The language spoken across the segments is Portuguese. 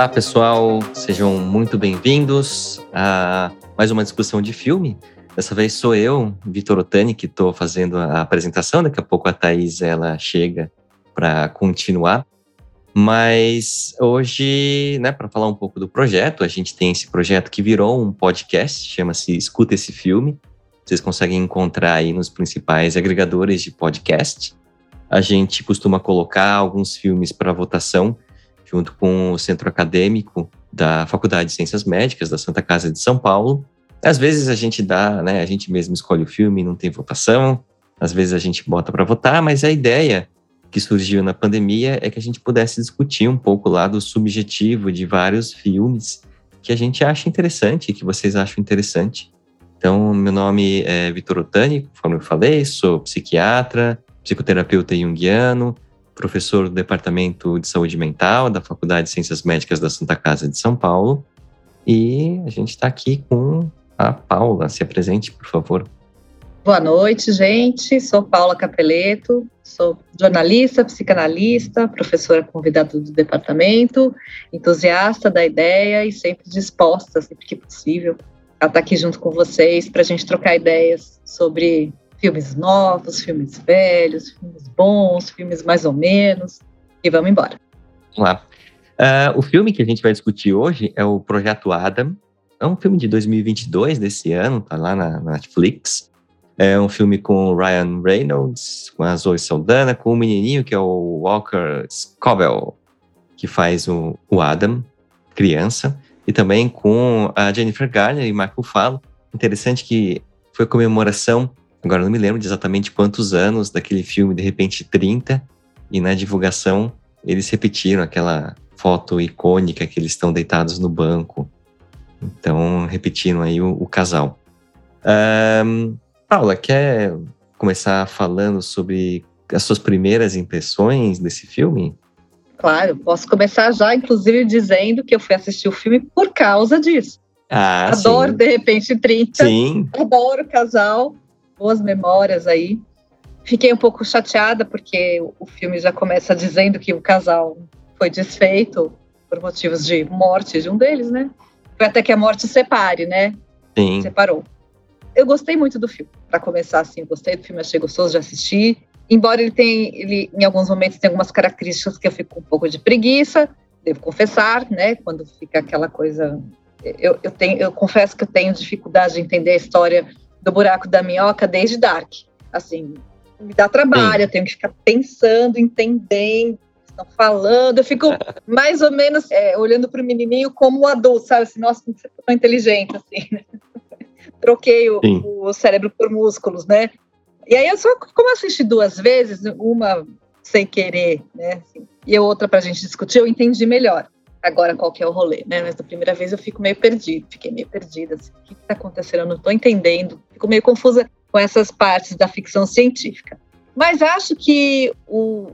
Olá, pessoal, sejam muito bem-vindos a mais uma discussão de filme. Dessa vez sou eu, Vitor Otani, que estou fazendo a apresentação. Daqui a pouco a Thaís ela chega para continuar. Mas hoje, né, para falar um pouco do projeto, a gente tem esse projeto que virou um podcast, chama-se Escuta esse Filme. Vocês conseguem encontrar aí nos principais agregadores de podcast. A gente costuma colocar alguns filmes para votação junto com o centro acadêmico da Faculdade de Ciências Médicas da Santa Casa de São Paulo. Às vezes a gente dá, né, a gente mesmo escolhe o filme, não tem votação. Às vezes a gente bota para votar, mas a ideia que surgiu na pandemia é que a gente pudesse discutir um pouco lá do subjetivo de vários filmes que a gente acha interessante, que vocês acham interessante. Então, meu nome é Vitor Otani, conforme eu falei, sou psiquiatra, psicoterapeuta junguiano, professor do Departamento de Saúde Mental da Faculdade de Ciências Médicas da Santa Casa de São Paulo. E a gente está aqui com a Paula. Se apresente, por favor. Boa noite, gente. Sou Paula Capeleto, sou jornalista, psicanalista, professora convidada do departamento, entusiasta da ideia e sempre disposta, sempre que possível, a estar aqui junto com vocês para a gente trocar ideias sobre filmes novos, filmes velhos, filmes bons, filmes mais ou menos. E vamos embora. Vamos lá. Uh, o filme que a gente vai discutir hoje é o Projeto Adam. É um filme de 2022, desse ano, tá lá na, na Netflix. É um filme com Ryan Reynolds, com a Zoe Saldana, com o um menininho que é o Walker Scoville, que faz o, o Adam, criança, e também com a Jennifer Garner e Marco Falo. Interessante que foi comemoração, agora não me lembro de exatamente quantos anos daquele filme, de repente 30, e na divulgação eles repetiram aquela foto icônica que eles estão deitados no banco. Então, repetiram aí o, o casal. Um, Paula, quer começar falando sobre as suas primeiras impressões desse filme? Claro, posso começar já, inclusive, dizendo que eu fui assistir o filme por causa disso. Ah, Adoro, sim. de repente, 30. Sim. Adoro o casal. Boas memórias aí. Fiquei um pouco chateada, porque o filme já começa dizendo que o casal foi desfeito por motivos de morte de um deles, né? Foi até que a morte separe, né? Sim. Separou eu gostei muito do filme. Para começar, assim, gostei do filme, achei gostoso de assistir. Embora ele tenha, ele em alguns momentos tem algumas características que eu fico com um pouco de preguiça, devo confessar, né? Quando fica aquela coisa, eu, eu tenho, eu confesso que eu tenho dificuldade de entender a história do buraco da minhoca desde Dark. Assim, me dá trabalho, Sim. eu tenho que ficar pensando, entendendo, estão falando. Eu fico mais ou menos é, olhando para o menininho como um adulto, sabe? Assim, nossa, você é tão inteligente, assim, né? troquei o, o, cérebro por músculos, né? E aí eu só, como assisti duas vezes, uma sem querer, né? Assim, e a outra para a gente discutir, eu entendi melhor. Agora qual que é o rolê, né? Mas da primeira vez eu fico meio perdido, fiquei meio perdida. Assim, o que está acontecendo? Eu não estou entendendo. Fico meio confusa com essas partes da ficção científica. Mas acho que o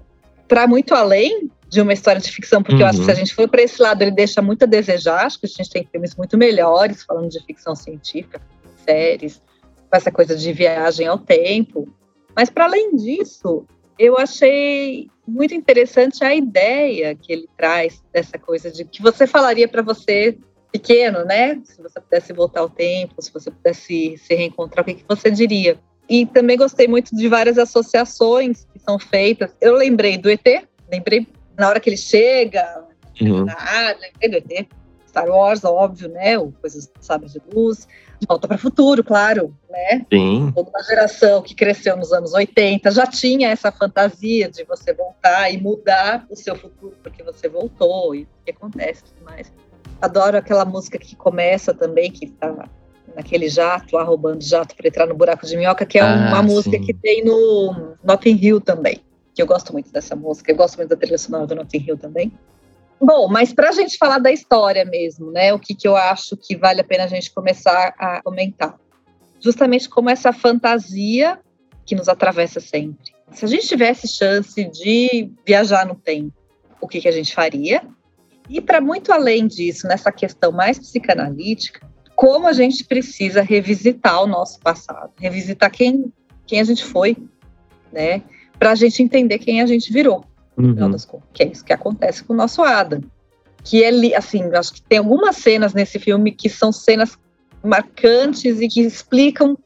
para muito além de uma história de ficção, porque uhum. eu acho que se a uhum. gente for para esse lado, ele deixa muito a desejar. Acho que a gente tem filmes muito melhores falando de ficção científica séries, com essa coisa de viagem ao tempo. Mas, para além disso, eu achei muito interessante a ideia que ele traz dessa coisa de que você falaria para você pequeno, né? Se você pudesse voltar ao tempo, se você pudesse se reencontrar, o que, que você diria? E também gostei muito de várias associações que são feitas. Eu lembrei do ET, lembrei na hora que ele chega uhum. na área, lembrei do ET. Star Wars, óbvio, né? O Coisas Sabre de Luz. De Volta para o Futuro, claro, né? Sim. Toda uma geração que cresceu nos anos 80 já tinha essa fantasia de você voltar e mudar o seu futuro porque você voltou e o que acontece e tudo mais. Adoro aquela música que começa também, que está naquele jato lá, roubando jato para entrar no buraco de minhoca, que é ah, uma música que tem no Notting Hill também. Que eu gosto muito dessa música, eu gosto muito da trilha sonora do Notting Hill também. Bom, mas para a gente falar da história mesmo, né? O que, que eu acho que vale a pena a gente começar a comentar. Justamente como essa fantasia que nos atravessa sempre. Se a gente tivesse chance de viajar no tempo, o que, que a gente faria? E para muito além disso, nessa questão mais psicanalítica, como a gente precisa revisitar o nosso passado, revisitar quem, quem a gente foi, né? Para a gente entender quem a gente virou final uhum. das contas, que é isso que acontece com o nosso Adam. que é assim, acho que tem algumas cenas nesse filme que são cenas marcantes e que explicam,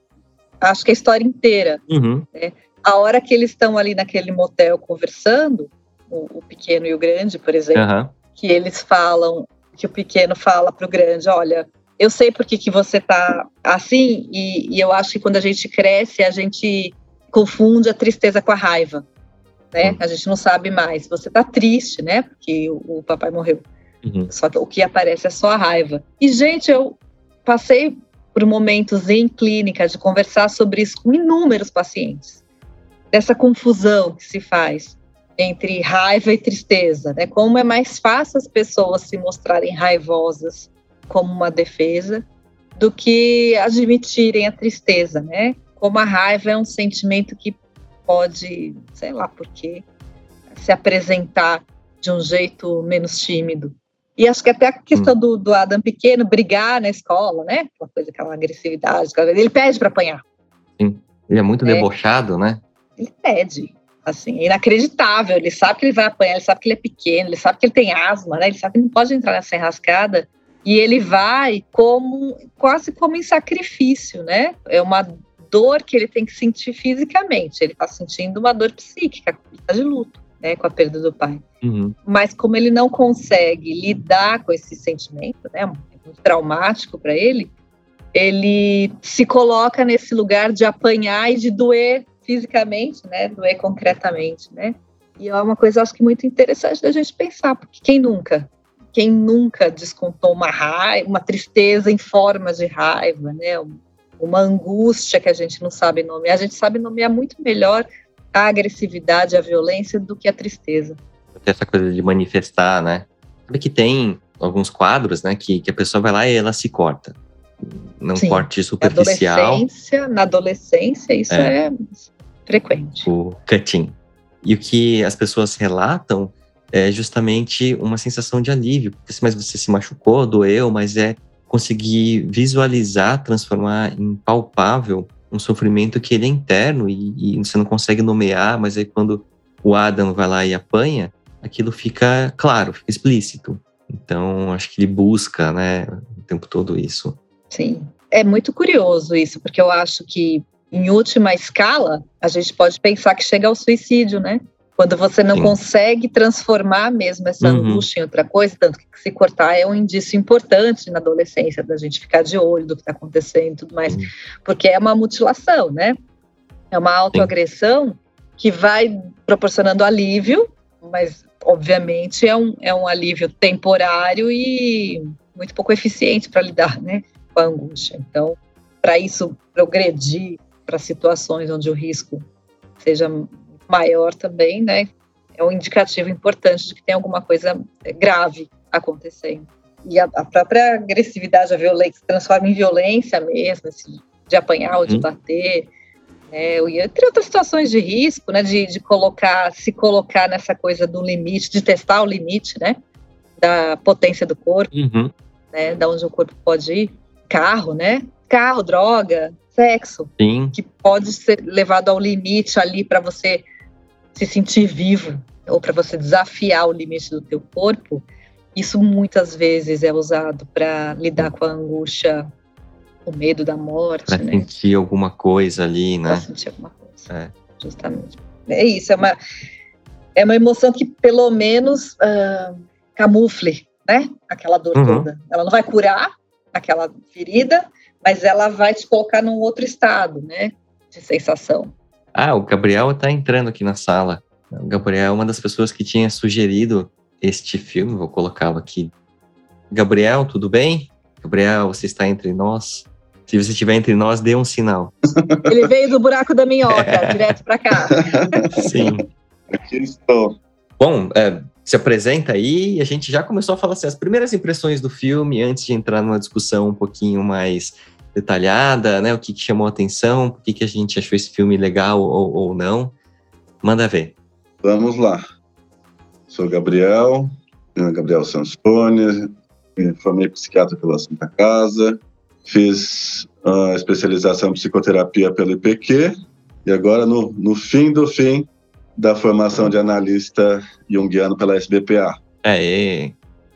acho que a história inteira. Uhum. Né? A hora que eles estão ali naquele motel conversando, o, o pequeno e o grande, por exemplo, uhum. que eles falam, que o pequeno fala para o grande, olha, eu sei por que, que você tá assim, e, e, eu acho que quando a gente cresce, a gente confunde a tristeza com a raiva, né? Uhum. A gente não sabe mais. Você tá triste, né? Porque o, o papai morreu. Uhum. Só que o que aparece é só a raiva. E, gente, eu passei por momentos em clínica de conversar sobre isso com inúmeros pacientes. Dessa confusão que se faz entre raiva e tristeza, né? Como é mais fácil as pessoas se mostrarem raivosas como uma defesa do que admitirem a tristeza, né? Como a raiva é um sentimento que pode, sei lá por quê, se apresentar de um jeito menos tímido. E acho que até a questão hum. do, do, Adam pequeno brigar na escola, né? Aquela coisa, aquela agressividade, ele pede para apanhar. Sim, ele é muito é. debochado, né? Ele pede, assim, é inacreditável. Ele sabe que ele vai apanhar, ele sabe que ele é pequeno, ele sabe que ele tem asma, né? Ele sabe que não pode entrar nessa enrascada. E ele vai como quase como em sacrifício, né? É uma dor que ele tem que sentir fisicamente. Ele está sentindo uma dor psíquica, ele está de luto né, com a perda do pai. Uhum. Mas como ele não consegue lidar com esse sentimento, né, muito traumático para ele, ele se coloca nesse lugar de apanhar e de doer fisicamente, né, doer concretamente, né. E é uma coisa acho que muito interessante da gente pensar, porque quem nunca, quem nunca descontou uma raiva, uma tristeza em forma de raiva, né, uma angústia que a gente não sabe nomear, a gente sabe nomear muito melhor a agressividade, a violência do que a tristeza. Essa coisa de manifestar, né? Sabe que tem alguns quadros, né, que, que a pessoa vai lá e ela se corta. Não Sim. corte superficial. Na adolescência, na adolescência isso é, é frequente. O cutting. E o que as pessoas relatam é justamente uma sensação de alívio. Porque, mas você se machucou, doeu, mas é conseguir visualizar, transformar em palpável um sofrimento que ele é interno e, e, você não consegue nomear, mas aí quando o Adam vai lá e apanha, aquilo fica claro, fica explícito. Então, acho que ele busca, né, o tempo todo isso. Sim. É muito curioso isso, porque eu acho que, em última escala, a gente pode pensar que chega ao suicídio, né? Quando você não Sim. consegue transformar mesmo essa uhum. angústia em outra coisa, tanto que se cortar é um indício importante na adolescência, da gente ficar de olho do que está acontecendo e tudo mais, uhum. porque é uma mutilação, né? É uma autoagressão Sim. que vai proporcionando alívio, mas obviamente é um, é um alívio temporário e muito pouco eficiente para lidar né, com a angústia. Então, para isso progredir para situações onde o risco seja maior também, né? É um indicativo importante de que tem alguma coisa é, grave acontecendo. E a, a própria agressividade, a violência, se transforma em violência mesmo, assim, de apanhar ou de uhum. bater, né? entre outras situações de risco, né? De, de colocar, se colocar nessa coisa do limite, de testar o limite, né? Da potência do corpo, uhum. né? Da onde o corpo pode ir. Carro, né? Carro, droga, sexo, Sim. que pode ser levado ao limite ali para você se sentir vivo ou para você desafiar o limite do teu corpo, isso muitas vezes é usado para lidar com a angústia, o medo da morte, para né? sentir alguma coisa ali, né? Para sentir alguma coisa, é. justamente. É isso, é uma é uma emoção que pelo menos uh, camufle, né? Aquela dor uhum. toda. Ela não vai curar aquela ferida, mas ela vai te colocar num outro estado, né? De sensação. Ah, o Gabriel está entrando aqui na sala. O Gabriel é uma das pessoas que tinha sugerido este filme, vou colocá-lo aqui. Gabriel, tudo bem? Gabriel, você está entre nós? Se você estiver entre nós, dê um sinal. Ele veio do buraco da minhoca, é. direto para cá. Sim. Aqui estou. Bom, é, se apresenta aí e a gente já começou a falar assim, as primeiras impressões do filme, antes de entrar numa discussão um pouquinho mais detalhada, né? O que, que chamou a atenção, por que, que a gente achou esse filme legal ou, ou não. Manda ver. Vamos lá. Sou Gabriel, Gabriel Sansone, me formei psiquiatra pela Santa Casa, fiz a especialização em psicoterapia pelo IPQ e agora no, no fim do fim da formação de analista junguiano pela SBPA. É,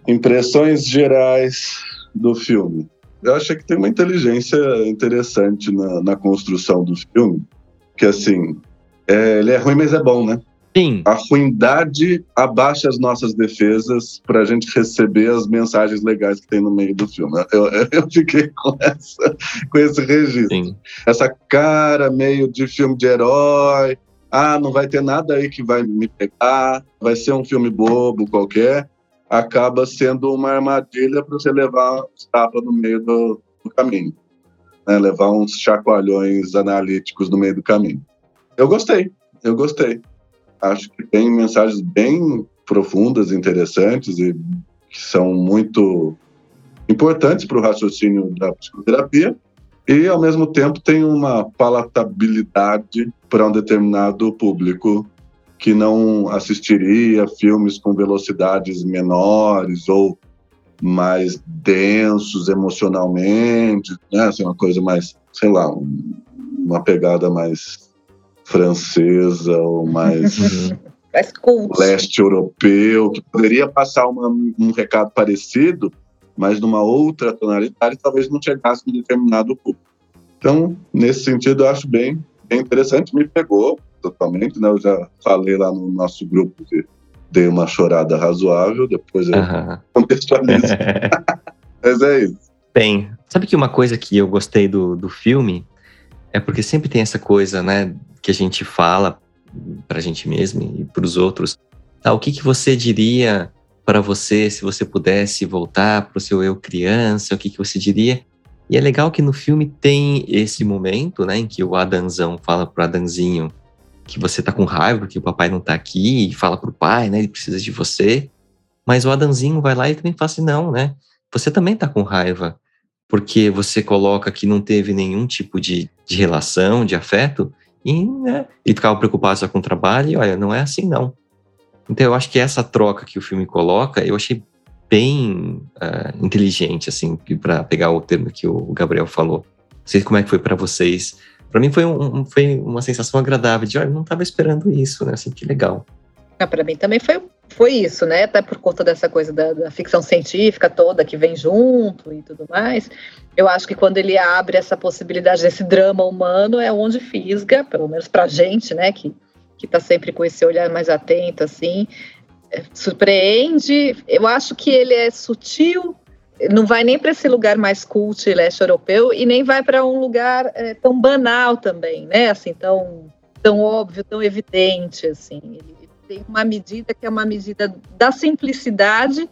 Impressões gerais do filme. Eu acho que tem uma inteligência interessante na, na construção do filme, que assim, é, ele é ruim, mas é bom, né? Sim. A ruindade abaixa as nossas defesas para a gente receber as mensagens legais que tem no meio do filme. Eu, eu fiquei com, essa, com esse registro. Sim. Essa cara meio de filme de herói. Ah, não vai ter nada aí que vai me pegar. Vai ser um filme bobo qualquer. Acaba sendo uma armadilha para você levar tapas no meio do, do caminho. Né? Levar uns chacoalhões analíticos no meio do caminho. Eu gostei, eu gostei acho que tem mensagens bem profundas, interessantes e que são muito importantes para o raciocínio da psicoterapia e ao mesmo tempo tem uma palatabilidade para um determinado público que não assistiria filmes com velocidades menores ou mais densos emocionalmente, né? Assim, uma coisa mais, sei lá, uma pegada mais francesa ou mais leste europeu, que poderia passar uma, um recado parecido, mas numa outra tonalidade, talvez não chegasse em determinado público. Então, nesse sentido, eu acho bem, bem interessante, me pegou totalmente, né? Eu já falei lá no nosso grupo que dei uma chorada razoável, depois eu uhum. contextualizo. mas é isso. Bem, sabe que uma coisa que eu gostei do, do filme é porque sempre tem essa coisa, né, que a gente fala para a gente mesmo e para os outros. Tá, o que, que você diria para você se você pudesse voltar para o seu eu criança? O que, que você diria? E é legal que no filme tem esse momento, né, em que o Adanzão fala pro Adanzinho que você tá com raiva porque o papai não tá aqui, e fala pro pai, né, ele precisa de você. Mas o Adanzinho vai lá e também fala assim, não, né, você também tá com raiva, porque você coloca que não teve nenhum tipo de, de relação, de afeto, e, né, e ficava preocupado só com o trabalho, e olha, não é assim não. Então eu acho que essa troca que o filme coloca, eu achei bem uh, inteligente, assim, para pegar o termo que o Gabriel falou. Não sei como é que foi para vocês. Para mim foi, um, foi uma sensação agradável de, olha, não estava esperando isso, né? Assim, que legal. Ah, para mim também foi, foi isso, né? Até por conta dessa coisa da, da, ficção científica toda que vem junto e tudo mais. Eu acho que quando ele abre essa possibilidade desse drama humano é onde fisga, pelo menos para gente, né? Que que está sempre com esse olhar mais atento, assim, é, surpreende. Eu acho que ele é sutil, não vai nem para esse lugar mais cult leste europeu e nem vai para um lugar é, tão banal também, né? Assim, tão tão óbvio, tão evidente, assim. Ele, tem uma medida que é uma medida da simplicidade,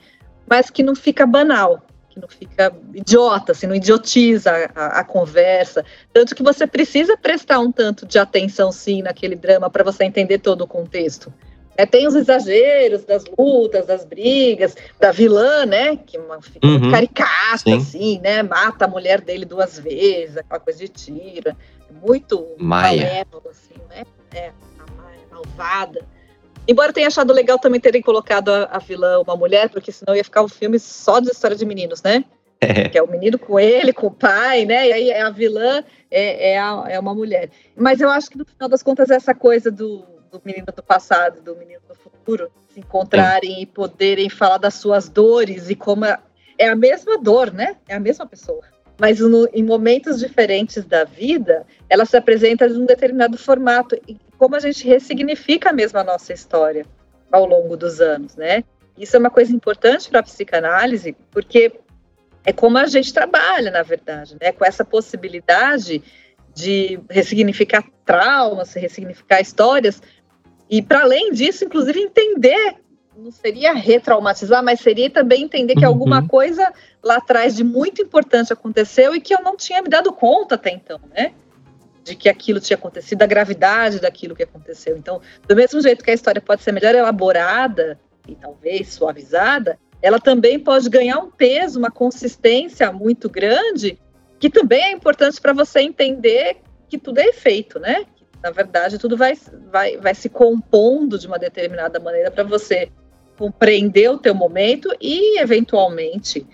mas que não fica banal, que não fica idiota, assim, não idiotiza a, a, conversa. Tanto que você precisa prestar um tanto de atenção, sim, naquele drama para você entender todo o contexto. É, tem os exageros das lutas, das brigas, da vilã, né? Que uma, fica uhum, caricata, sim. assim, né? Mata a mulher dele duas vezes, aquela coisa de tira. Muito Maia. malévolo, assim, né? É, a Maia, malvada. Embora tenha achado legal também terem colocado a, a vilã uma mulher, porque senão ia ficar um filme só de história de meninos, né? É. Que é o menino com ele, com o pai, né? E aí a vilã é, é, a, é uma mulher. Mas eu acho que no final das contas essa coisa do, do menino do passado do menino do futuro se encontrarem e poderem falar das suas dores e como é, é a mesma dor, né? É a mesma pessoa. Mas no, em momentos diferentes da vida, ela se apresenta de um determinado formato. E como a gente ressignifica mesmo a nossa história ao longo dos anos, né? Isso é uma coisa importante para a psicanálise, porque é como a gente trabalha, na verdade, né? Com essa possibilidade de ressignificar traumas, ressignificar histórias, e para além disso, inclusive entender, não seria retraumatizar, mas seria também entender que uhum. alguma coisa lá atrás de muito importante aconteceu e que eu não tinha me dado conta até então, né? de que aquilo tinha acontecido, da gravidade daquilo que aconteceu. Então, do mesmo jeito que a história pode ser melhor elaborada e talvez suavizada, ela também pode ganhar um peso, uma consistência muito grande, que também é importante para você entender que tudo é efeito, né? Na verdade, tudo vai, vai, vai se compondo de uma determinada maneira para você compreender o teu momento e, eventualmente,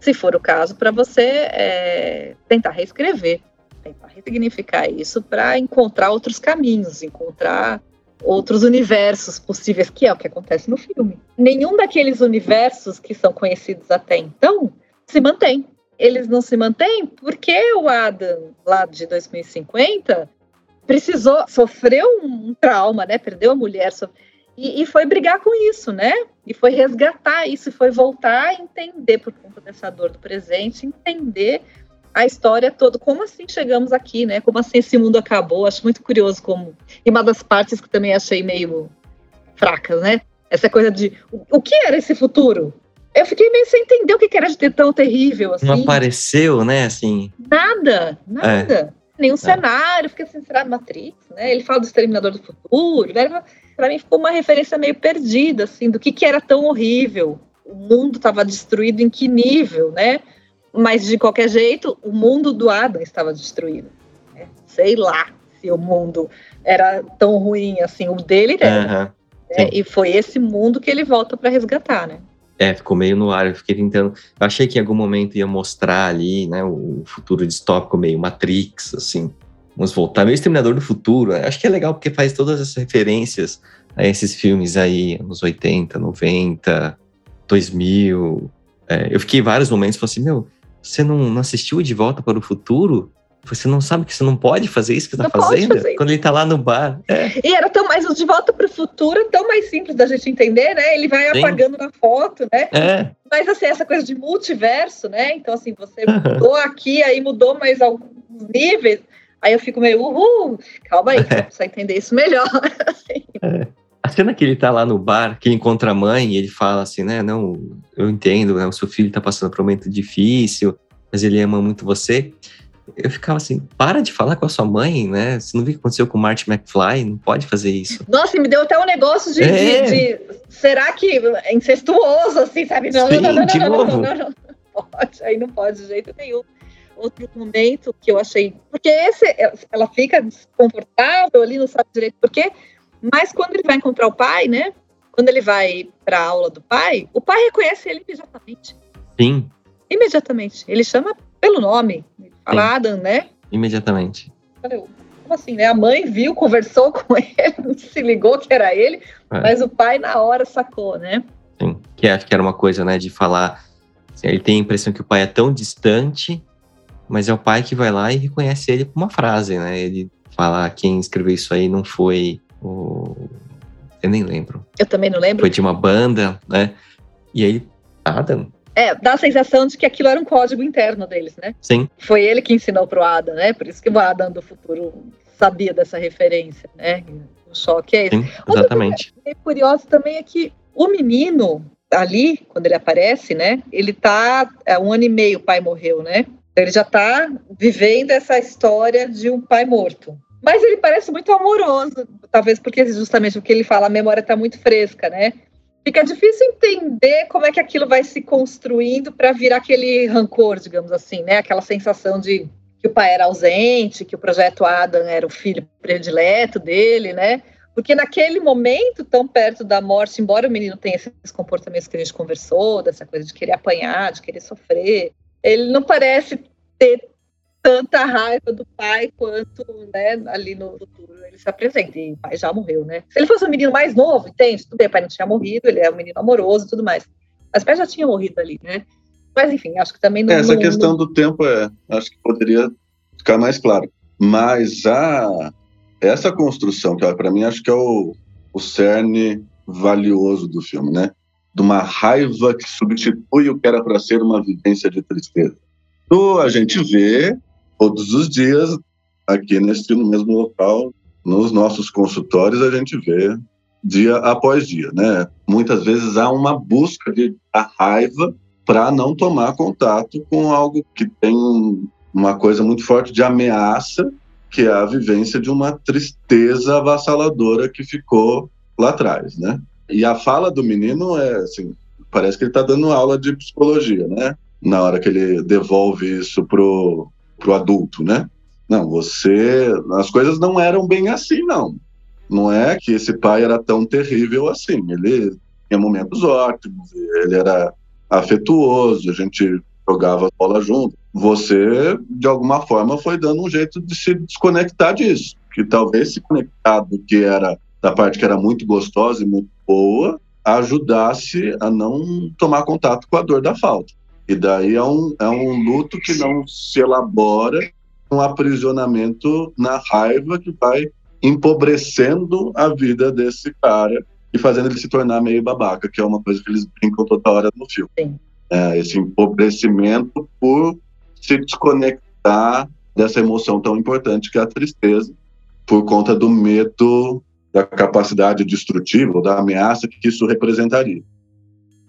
se for o caso, para você é, tentar reescrever tentar ressignificar isso para encontrar outros caminhos, encontrar outros universos possíveis, que é o que acontece no filme. Nenhum daqueles universos que são conhecidos até então se mantém. Eles não se mantêm porque o Adam, lá de 2050, precisou, sofreu um trauma, né? Perdeu a mulher, e, e, foi brigar com isso, né? E foi resgatar isso, e foi voltar a entender, por conta dessa dor do presente, entender a história toda. Como assim chegamos aqui, né? Como assim esse mundo acabou? Acho muito curioso como. E uma das partes que também achei meio fracas, né? Essa coisa de o, o que era esse futuro? Eu fiquei meio sem entender o que era de ter tão terrível assim. Não apareceu, né? Assim. Nada, nada. É. Nenhum é. cenário, fica assim, será Matrix, né? Ele fala do Exterminador do Futuro, né? Pra mim ficou uma referência meio perdida, assim, do que, que era tão horrível. O mundo estava destruído em que nível, né? Mas, de qualquer jeito, o mundo do Adam estava destruído. Né? Sei lá se o mundo era tão ruim assim. O dele era. Uhum, né? E foi esse mundo que ele volta para resgatar, né? É, ficou meio no ar. Eu fiquei tentando. Eu achei que em algum momento ia mostrar ali, né, o futuro distópico meio Matrix, assim. Vamos voltar. Meio Exterminador do Futuro. Acho que é legal porque faz todas essas referências a esses filmes aí, anos 80, 90, 2000. É, eu fiquei vários momentos falando assim: meu, você não, não assistiu De Volta para o Futuro? Você não sabe que você não pode fazer isso que está fazendo? Quando ele está lá no bar. É. E era tão mais, De Volta para o Futuro tão mais simples da gente entender, né? Ele vai Sim. apagando na foto, né? É. Mas assim, essa coisa de multiverso, né? Então, assim, você mudou aqui, aí mudou mais alguns níveis. Aí eu fico meio, uhul, calma aí, é. precisa entender isso melhor. assim. é. A cena que ele tá lá no bar, que ele encontra a mãe e ele fala assim, né? Não, eu entendo, né? O seu filho tá passando por um momento difícil, mas ele ama muito você. Eu ficava assim, para de falar com a sua mãe, né? Você não viu o que aconteceu com o Marty McFly? Não pode fazer isso. Nossa, me deu até um negócio de, é. de, de será que é incestuoso, assim, sabe? Não, Sim, não, não, de não, novo. Não, não, não, pode, aí não pode de jeito nenhum. Outro momento que eu achei. Porque esse, ela fica desconfortável ali, não sabe direito por quê. Mas quando ele vai encontrar o pai, né? Quando ele vai para a aula do pai, o pai reconhece ele imediatamente. Sim. Imediatamente. Ele chama pelo nome. Fala Adam, né? Imediatamente. Como assim, né? A mãe viu, conversou com ele, se ligou que era ele, é. mas o pai na hora sacou, né? Sim. Que acho que era uma coisa, né, de falar. Assim, ele tem a impressão que o pai é tão distante, mas é o pai que vai lá e reconhece ele com uma frase, né? Ele fala: quem escreveu isso aí não foi o... Eu nem lembro. Eu também não lembro. Foi de uma banda, né? E aí, Adam. É, dá a sensação de que aquilo era um código interno deles, né? Sim. Foi ele que ensinou pro Adam, né? Por isso que o Adam do futuro sabia dessa referência, né? O choque é esse. Sim, exatamente. Outra coisa curioso também é que o menino ali, quando ele aparece, né? Ele tá é, um ano e meio, o pai morreu, né? Ele já tá vivendo essa história de um pai morto. Mas ele parece muito amoroso, talvez porque justamente o que ele fala, a memória está muito fresca, né? Fica difícil entender como é que aquilo vai se construindo para virar aquele rancor, digamos assim, né? Aquela sensação de que o pai era ausente, que o projeto Adam era o filho predileto dele, né? Porque naquele momento, tão perto da morte, embora o menino tenha esses comportamentos que a gente conversou, dessa coisa de querer apanhar, de querer sofrer, ele não parece ter tanta raiva do pai quanto né, ali no futuro ele se apresenta. E o pai já morreu, né? Se ele fosse um menino mais novo, entende? Tudo bem, o pai não tinha morrido, ele é um menino amoroso e tudo mais. Mas o pai já tinha morrido ali, né? Mas enfim, acho que também não. Essa questão do tempo é, acho que poderia ficar mais claro. Mas a essa construção, que para mim acho que é o, o cerne valioso do filme, né? De uma raiva que substitui o que era para ser uma vivência de tristeza. Então, a gente vê todos os dias, aqui nesse no mesmo local, nos nossos consultórios, a gente vê dia após dia, né? Muitas vezes há uma busca de a raiva para não tomar contato com algo que tem uma coisa muito forte de ameaça, que é a vivência de uma tristeza avassaladora que ficou lá atrás, né? E a fala do menino é assim, parece que ele está dando aula de psicologia, né? Na hora que ele devolve isso pro para o adulto, né? Não, você. As coisas não eram bem assim, não. Não é que esse pai era tão terrível assim. Ele tinha momentos ótimos, ele era afetuoso, a gente jogava bola junto. Você, de alguma forma, foi dando um jeito de se desconectar disso. Que talvez se conectar do que era da parte que era muito gostosa e muito boa, ajudasse a não tomar contato com a dor da falta. E daí é um, é um luto que não se elabora um aprisionamento na raiva que vai empobrecendo a vida desse cara e fazendo ele se tornar meio babaca, que é uma coisa que eles brincam toda hora no filme. É, esse empobrecimento por se desconectar dessa emoção tão importante que é a tristeza, por conta do medo da capacidade destrutiva, da ameaça que isso representaria.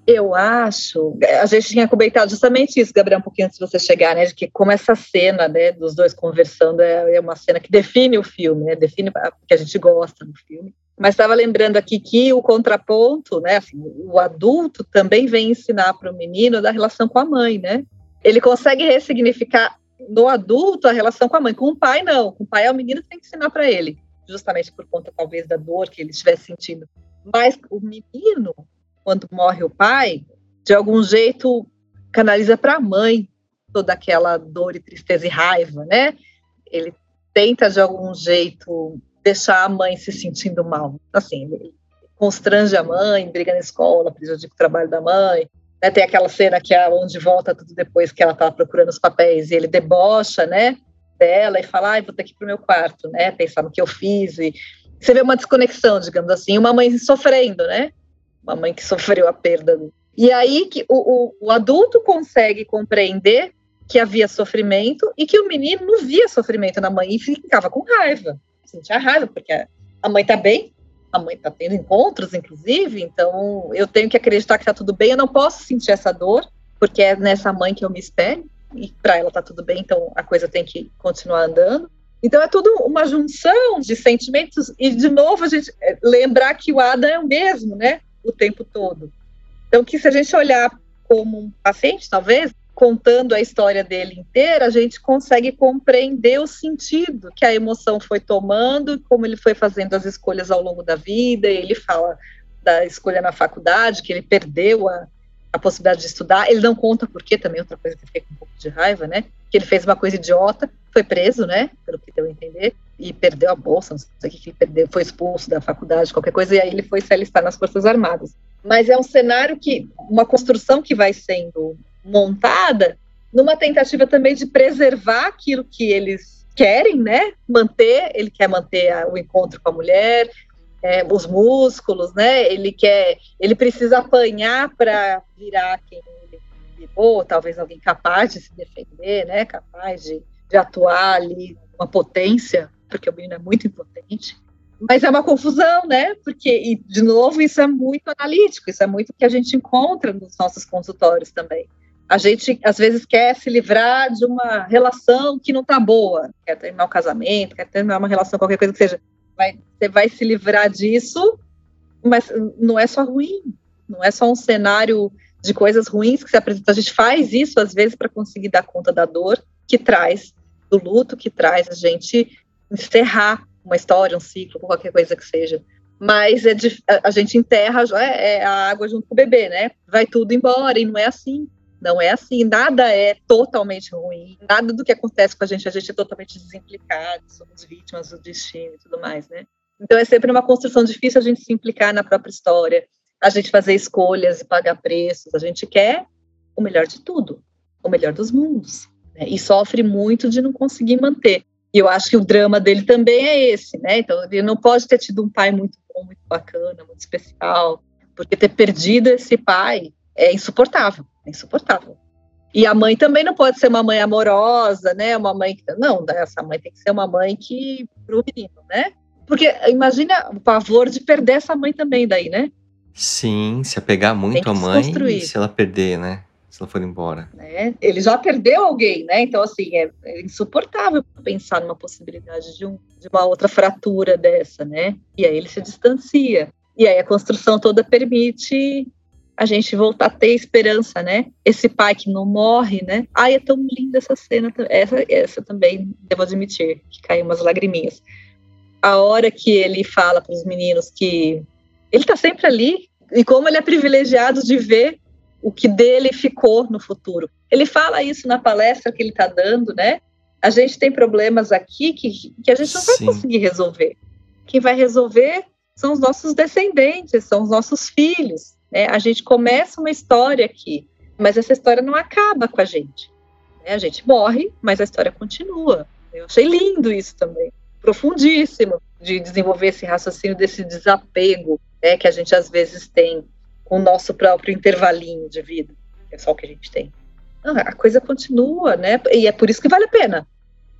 Eu acho, a gente tinha comentado justamente isso, Gabriel, um pouquinho antes de você chegar, né, de que como essa cena, né, dos dois conversando é, é uma cena que define o filme, né, define o que a gente gosta do filme. Mas estava lembrando aqui que o contraponto, né, assim, o adulto também vem ensinar para o menino da relação com a mãe, né? Ele consegue ressignificar no adulto a relação com a mãe, com o pai não, com o pai é o menino que tem que ensinar para ele, justamente por conta talvez da dor que ele estiver sentindo. Mas o menino quando morre o pai, de algum jeito canaliza para a mãe toda aquela dor e tristeza e raiva, né? Ele tenta de algum jeito deixar a mãe se sentindo mal. Assim, ele constrange a mãe, briga na escola, prejudica o trabalho da mãe. Né? Tem aquela cena que é onde volta tudo depois que ela estava procurando os papéis e ele debocha, né? Dela e fala, ai, vou ter que ir pro meu quarto, né? Pensar no que eu fiz e você vê uma desconexão, digamos assim, uma mãe sofrendo, né? Uma mãe que sofreu a perda. E aí que o, o, o adulto consegue compreender que havia sofrimento e que o menino não via sofrimento na mãe e ficava com raiva, sentia raiva, porque a mãe está bem, a mãe está tendo encontros, inclusive, então eu tenho que acreditar que está tudo bem, eu não posso sentir essa dor, porque é nessa mãe que eu me espelho, e para ela está tudo bem, então a coisa tem que continuar andando. Então é tudo uma junção de sentimentos, e de novo a gente é, lembrar que o Adam é o mesmo, né? O tempo todo. Então, que se a gente olhar como um paciente, talvez, contando a história dele inteira, a gente consegue compreender o sentido que a emoção foi tomando, como ele foi fazendo as escolhas ao longo da vida. ele fala da escolha na faculdade, que ele perdeu a, a possibilidade de estudar. Ele não conta por quê, também outra coisa que eu fiquei com um pouco de raiva, né? Que ele fez uma coisa idiota, foi preso, né? Pelo que deu a entender e perdeu a bolsa, não sei o que, perdeu, foi expulso da faculdade, qualquer coisa, e aí ele foi se alistar nas Forças Armadas. Mas é um cenário que, uma construção que vai sendo montada numa tentativa também de preservar aquilo que eles querem, né? Manter, ele quer manter a, o encontro com a mulher, é, os músculos, né? Ele quer, ele precisa apanhar para virar quem ele virou, talvez alguém capaz de se defender, né? Capaz de, de atuar ali, uma potência porque o menino é muito impotente. Mas é uma confusão, né? Porque, e, de novo, isso é muito analítico, isso é muito que a gente encontra nos nossos consultórios também. A gente, às vezes, quer se livrar de uma relação que não está boa, quer terminar um casamento, quer terminar uma relação, qualquer coisa que seja. Vai, você vai se livrar disso, mas não é só ruim, não é só um cenário de coisas ruins que se apresenta. A gente faz isso, às vezes, para conseguir dar conta da dor que traz, do luto que traz a gente encerrar uma história, um ciclo, qualquer coisa que seja. Mas é de, a, gente enterra é, é, a água junto com o bebê, né? Vai tudo embora e não é assim. Não é assim, nada é totalmente ruim, nada do que acontece com a gente, a gente é totalmente desimplicado, somos vítimas do destino e tudo mais, né? Então é sempre uma construção difícil a gente se implicar na própria história, a gente fazer escolhas e pagar preços, a gente quer o melhor de tudo, o melhor dos mundos, né? e sofre muito de não conseguir manter. E eu acho que o drama dele também é esse, né? Então, ele não pode ter tido um pai muito bom, muito bacana, muito especial, porque ter perdido esse pai é insuportável, é insuportável. E a mãe também não pode ser uma mãe amorosa, né? Uma mãe que não, essa mãe tem que ser uma mãe que pro menino, né? Porque imagina o pavor de perder essa mãe também daí, né? Sim, se apegar muito à mãe e se ela perder, né? Se ela for embora. Né? Ele já perdeu alguém, né? Então, assim, é, é insuportável pensar numa possibilidade de, um, de uma outra fratura dessa, né? E aí ele se distancia. E aí a construção toda permite a gente voltar a ter esperança, né? Esse pai que não morre, né? Ai, é tão linda essa cena. Essa, essa também, devo admitir, que caiu umas lagriminhas. A hora que ele fala para os meninos que ele está sempre ali, e como ele é privilegiado de ver o que dele ficou no futuro. Ele fala isso na palestra que ele está dando, né? A gente tem problemas aqui que, que a gente não Sim. vai conseguir resolver. Quem vai resolver são os nossos descendentes, são os nossos filhos. Né? A gente começa uma história aqui, mas essa história não acaba com a gente. Né? A gente morre, mas a história continua. Eu achei lindo isso também, profundíssimo, de desenvolver esse raciocínio desse desapego né, que a gente às vezes tem com o nosso próprio intervalinho de vida, que é só o que a gente tem. a coisa continua, né? E é por isso que vale a pena,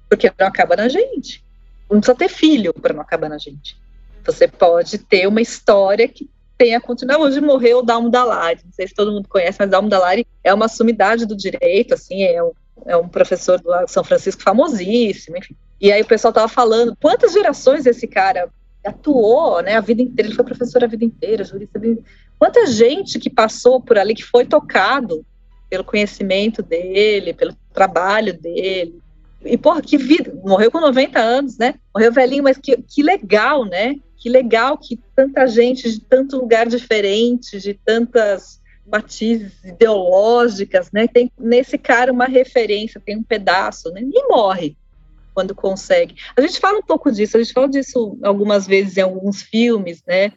porque não acaba na gente. Não precisa ter filho para não acabar na gente. Você pode ter uma história que tenha continuado. Hoje morreu o Dalmo Dalari, não sei se todo mundo conhece, mas Dalmo Dalari é uma sumidade do direito, assim, é um, é um professor do São Francisco famosíssimo, enfim. E aí o pessoal tava falando, quantas gerações esse cara atuou, né, a vida inteira, ele foi professor a vida inteira, jurista, quanta gente que passou por ali, que foi tocado pelo conhecimento dele, pelo trabalho dele, e, porra, que vida, morreu com 90 anos, né, morreu velhinho, mas que, que legal, né, que legal que tanta gente de tanto lugar diferente, de tantas matizes ideológicas, né? Tem nesse cara uma referência, tem um pedaço, né? Ninguém morre quando consegue. A gente fala um pouco disso, a gente fala disso algumas vezes em alguns filmes, né?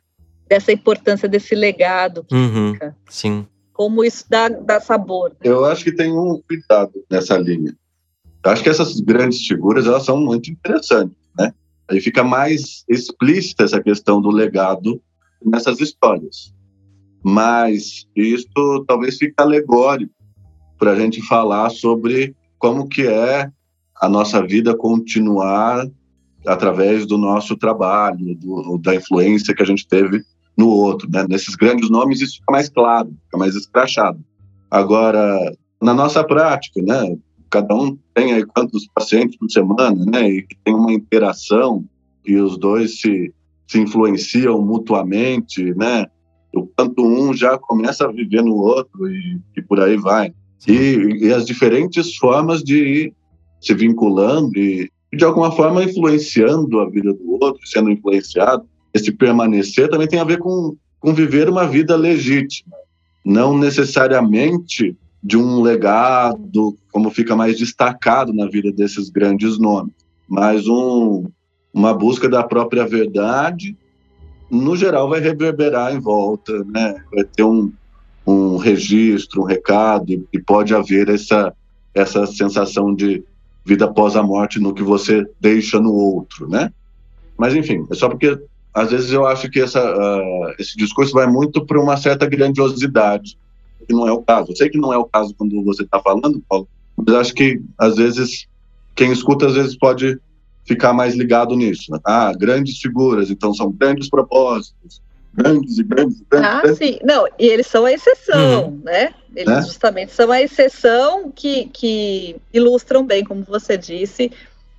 Dessa importância desse legado que uhum, fica. Sim. Como isso dá, dá sabor. Né? Eu acho que tem um cuidado nessa linha. Eu acho que essas grandes figuras, elas são muito interessantes, né? Aí fica mais explícita essa questão do legado nessas histórias. Mas isso talvez fique alegórico para a gente falar sobre como que é a nossa vida continuar através do nosso trabalho, do, da influência que a gente teve no outro. Né? Nesses grandes nomes isso fica mais claro, fica mais escrachado. Agora, na nossa prática, né, cada um tem aí quantos pacientes por semana, né, e tem uma interação e os dois se, se influenciam mutuamente, né, o quanto um já começa a viver no outro e, e por aí vai. E, e, as diferentes formas de ir se vinculando e, de alguma forma, influenciando a vida do outro, sendo influenciado. Esse permanecer também tem a ver com, com viver uma vida legítima, não necessariamente de um legado, como fica mais destacado na vida desses grandes nomes, mas um, uma busca da própria verdade, no geral vai reverberar em volta, né? Vai ter um, um registro, um recado, e pode haver essa, essa sensação de vida após a morte no que você deixa no outro, né? Mas enfim, é só porque às vezes eu acho que essa, uh, esse discurso vai muito para uma certa grandiosidade que não é o caso. Eu sei que não é o caso quando você está falando, Paulo, mas acho que às vezes quem escuta às vezes pode ficar mais ligado nisso. Né? Ah, grandes figuras, então são grandes propósitos, grandes e grandes. grandes ah, grandes. sim. Não, e eles são a exceção, uhum. né? Eles né? justamente são a exceção que, que ilustram bem, como você disse,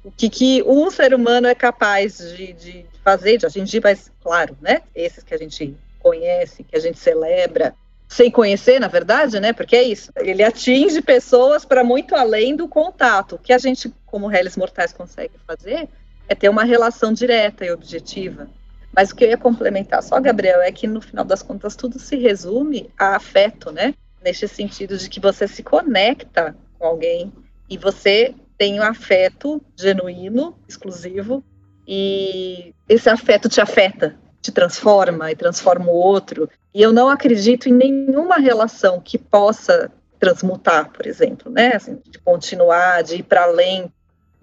o que, que um ser humano é capaz de, de fazer, de atingir, mas, claro, né? Esses que a gente conhece, que a gente celebra, sem conhecer, na verdade, né? Porque é isso. Ele atinge pessoas para muito além do contato. O que a gente, como réis mortais, consegue fazer é ter uma relação direta e objetiva. Mas o que eu ia complementar só, Gabriel, é que no final das contas tudo se resume a afeto, né? Neste sentido de que você se conecta com alguém e você tem um afeto genuíno, exclusivo, e esse afeto te afeta, te transforma e transforma o outro. E eu não acredito em nenhuma relação que possa transmutar, por exemplo, né? Assim, de continuar, de ir para além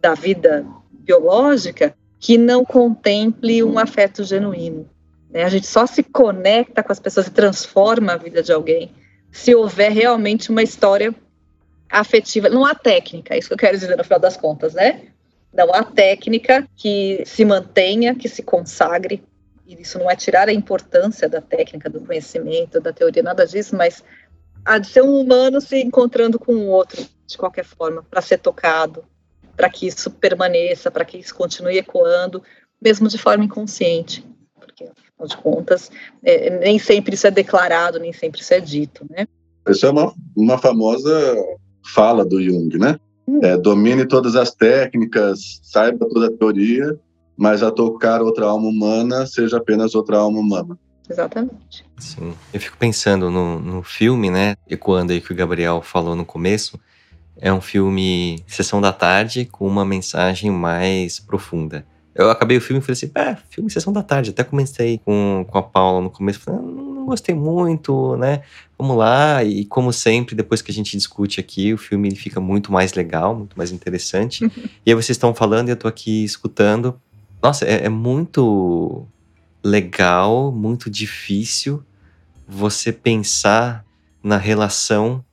da vida biológica, que não contemple um afeto genuíno. Né? A gente só se conecta com as pessoas e transforma a vida de alguém se houver realmente uma história afetiva. Não há técnica, é isso que eu quero dizer no final das contas, né? Não há técnica que se mantenha, que se consagre e isso não é tirar a importância da técnica, do conhecimento, da teoria, nada disso, mas há de ser um humano se encontrando com o outro, de qualquer forma, para ser tocado, para que isso permaneça, para que isso continue ecoando, mesmo de forma inconsciente, porque, afinal de contas, é, nem sempre isso é declarado, nem sempre isso é dito, né? Isso é uma, uma famosa fala do Jung, né? Hum. É, domine todas as técnicas, saiba toda a teoria, mas a tocar outra alma humana seja apenas outra alma humana. Exatamente. Sim. Eu fico pensando no, no filme, né? Ecoando aí que o Gabriel falou no começo. É um filme Sessão da Tarde com uma mensagem mais profunda. Eu acabei o filme e falei assim, é, filme Sessão da Tarde. Até comecei com, com a Paula no começo, falei, ah, não, não gostei muito, né? Vamos lá. E como sempre, depois que a gente discute aqui, o filme fica muito mais legal, muito mais interessante. e aí vocês estão falando e eu tô aqui escutando. Nossa, é, é muito legal, muito difícil você pensar na relação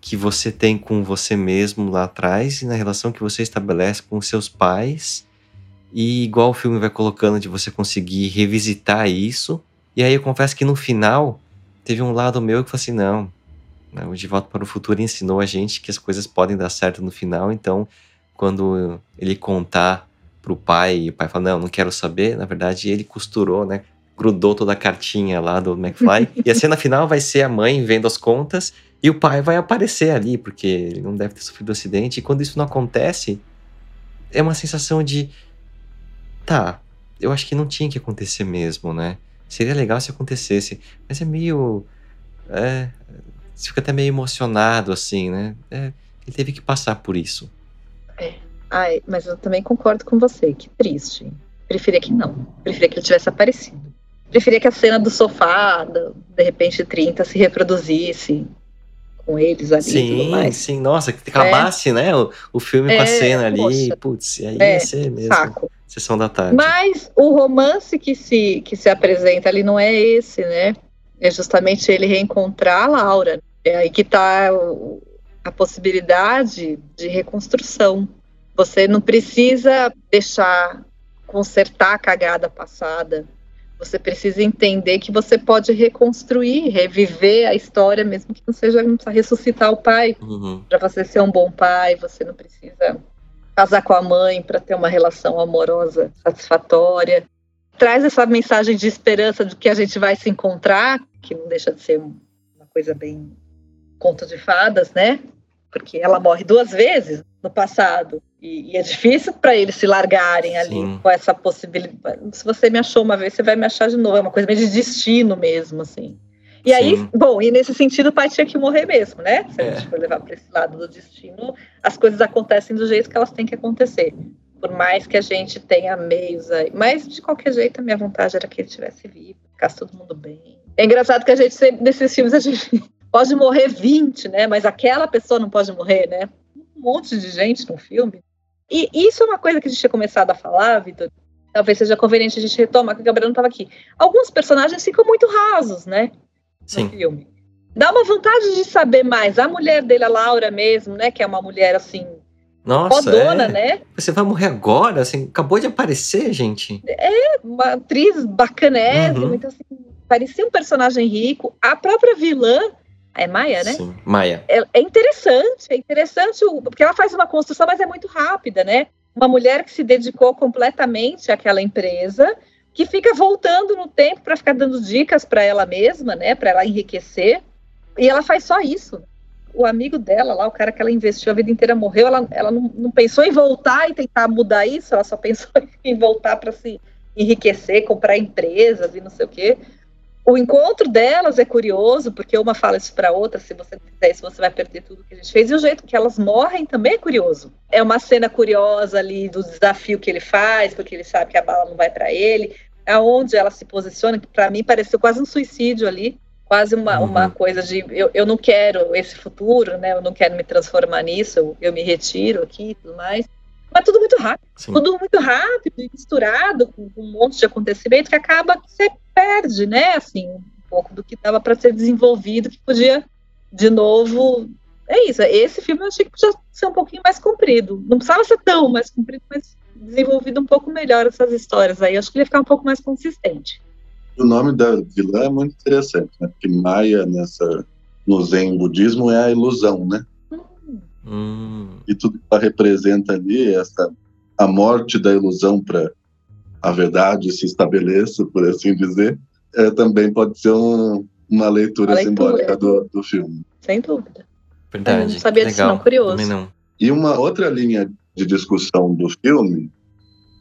que você tem com você mesmo lá atrás e na relação que você estabelece com seus pais. E igual o filme vai colocando de você conseguir revisitar isso. E aí eu confesso que no final teve um lado meu que falou assim: não, né, o De Volta para o Futuro ensinou a gente que as coisas podem dar certo no final. Então, quando ele contar pro pai e o pai fala: não, não quero saber, na verdade ele costurou, né? Grudou toda a cartinha lá do McFly. e a cena final vai ser a mãe vendo as contas e o pai vai aparecer ali, porque ele não deve ter sofrido um acidente. E quando isso não acontece, é uma sensação de. Tá, eu acho que não tinha que acontecer mesmo, né? Seria legal se acontecesse. Mas é meio. É, você fica até meio emocionado, assim, né? É, ele teve que passar por isso. É. Ai, mas eu também concordo com você, que triste. Preferia que não. Preferia que ele tivesse aparecido. Preferia que a cena do sofá, de repente 30, se reproduzisse com eles ali sim, e tudo mais. Sim, nossa, que acabasse, é. né, o, o filme é, com a é, cena ali, putz, aí é, ia ser mesmo. Saco. Sessão da tarde. Mas o romance que se, que se apresenta ali não é esse, né? É justamente ele reencontrar a Laura. É aí que está a possibilidade de reconstrução. Você não precisa deixar consertar a cagada passada. Você precisa entender que você pode reconstruir, reviver a história, mesmo que não seja não precisa ressuscitar o pai. Uhum. Para você ser um bom pai, você não precisa casar com a mãe para ter uma relação amorosa satisfatória. Traz essa mensagem de esperança de que a gente vai se encontrar, que não deixa de ser uma coisa bem conto de fadas, né? Porque ela morre duas vezes no passado. E, e é difícil para eles se largarem ali Sim. com essa possibilidade. Se você me achou uma vez, você vai me achar de novo. É uma coisa meio de destino mesmo, assim. E Sim. aí, bom, e nesse sentido o pai tinha que morrer mesmo, né? Se é. a gente for levar para esse lado do destino, as coisas acontecem do jeito que elas têm que acontecer. Por mais que a gente tenha meios aí. Mas, de qualquer jeito, a minha vontade era que ele estivesse vivo, ficasse todo mundo bem. É engraçado que a gente, nesses filmes, a gente pode morrer 20, né? Mas aquela pessoa não pode morrer, né? Um monte de gente no filme. E isso é uma coisa que a gente tinha começado a falar, Vitor. Talvez seja conveniente a gente retomar, que o Gabriel não estava aqui. Alguns personagens ficam muito rasos, né? Sim. No filme. Dá uma vontade de saber mais. A mulher dele, a Laura mesmo, né? Que é uma mulher assim. Nossa, podona, é. né? Você vai morrer agora? Assim, acabou de aparecer, gente. É, uma atriz bacanésima. Uhum. Então, assim, parecia um personagem rico. A própria vilã é Maia, né? Sim, Maia. É, é, interessante, é interessante, porque ela faz uma construção, mas é muito rápida, né? Uma mulher que se dedicou completamente àquela empresa, que fica voltando no tempo para ficar dando dicas para ela mesma, né? Para ela enriquecer. E ela faz só isso. O amigo dela lá, o cara que ela investiu a vida inteira morreu, ela, ela não, não pensou em voltar e tentar mudar isso, ela só pensou em voltar para se enriquecer, comprar empresas e não sei o quê o encontro delas é curioso, porque uma fala isso para outra, se você não fizer isso, você vai perder tudo que a gente fez, e o jeito que elas morrem também é curioso. É uma cena curiosa ali do desafio que ele faz, porque ele sabe que a bala não vai para ele, aonde ela se posiciona, que para mim pareceu quase um suicídio ali, quase uma, uhum. uma coisa de eu, eu não quero esse futuro, né? Eu não quero me transformar nisso, eu, eu me retiro aqui e tudo mais. Mas tudo muito rápido. Sim. Tudo muito rápido e misturado com, um monte de acontecimento que acaba que você perde, né? Assim, um pouco do que estava para ser desenvolvido, que podia, de novo. É isso. Esse filme eu achei que podia ser um pouquinho mais comprido. Não precisava ser tão mais comprido, mas desenvolvido um pouco melhor essas histórias aí. Eu acho que ele ia ficar um pouco mais consistente. O nome da vilã é muito interessante, né? Porque Maia, nessa, no Zen budismo, é a ilusão, né? Hum. E tudo que ela representa ali, essa a morte da ilusão para a verdade se estabeleça, por assim dizer, é, também pode ser um, uma leitura, leitura simbólica do, do filme. Sem dúvida. Verdade. Eu não sabia disso, não. Curioso. Não. E uma outra linha de discussão do filme,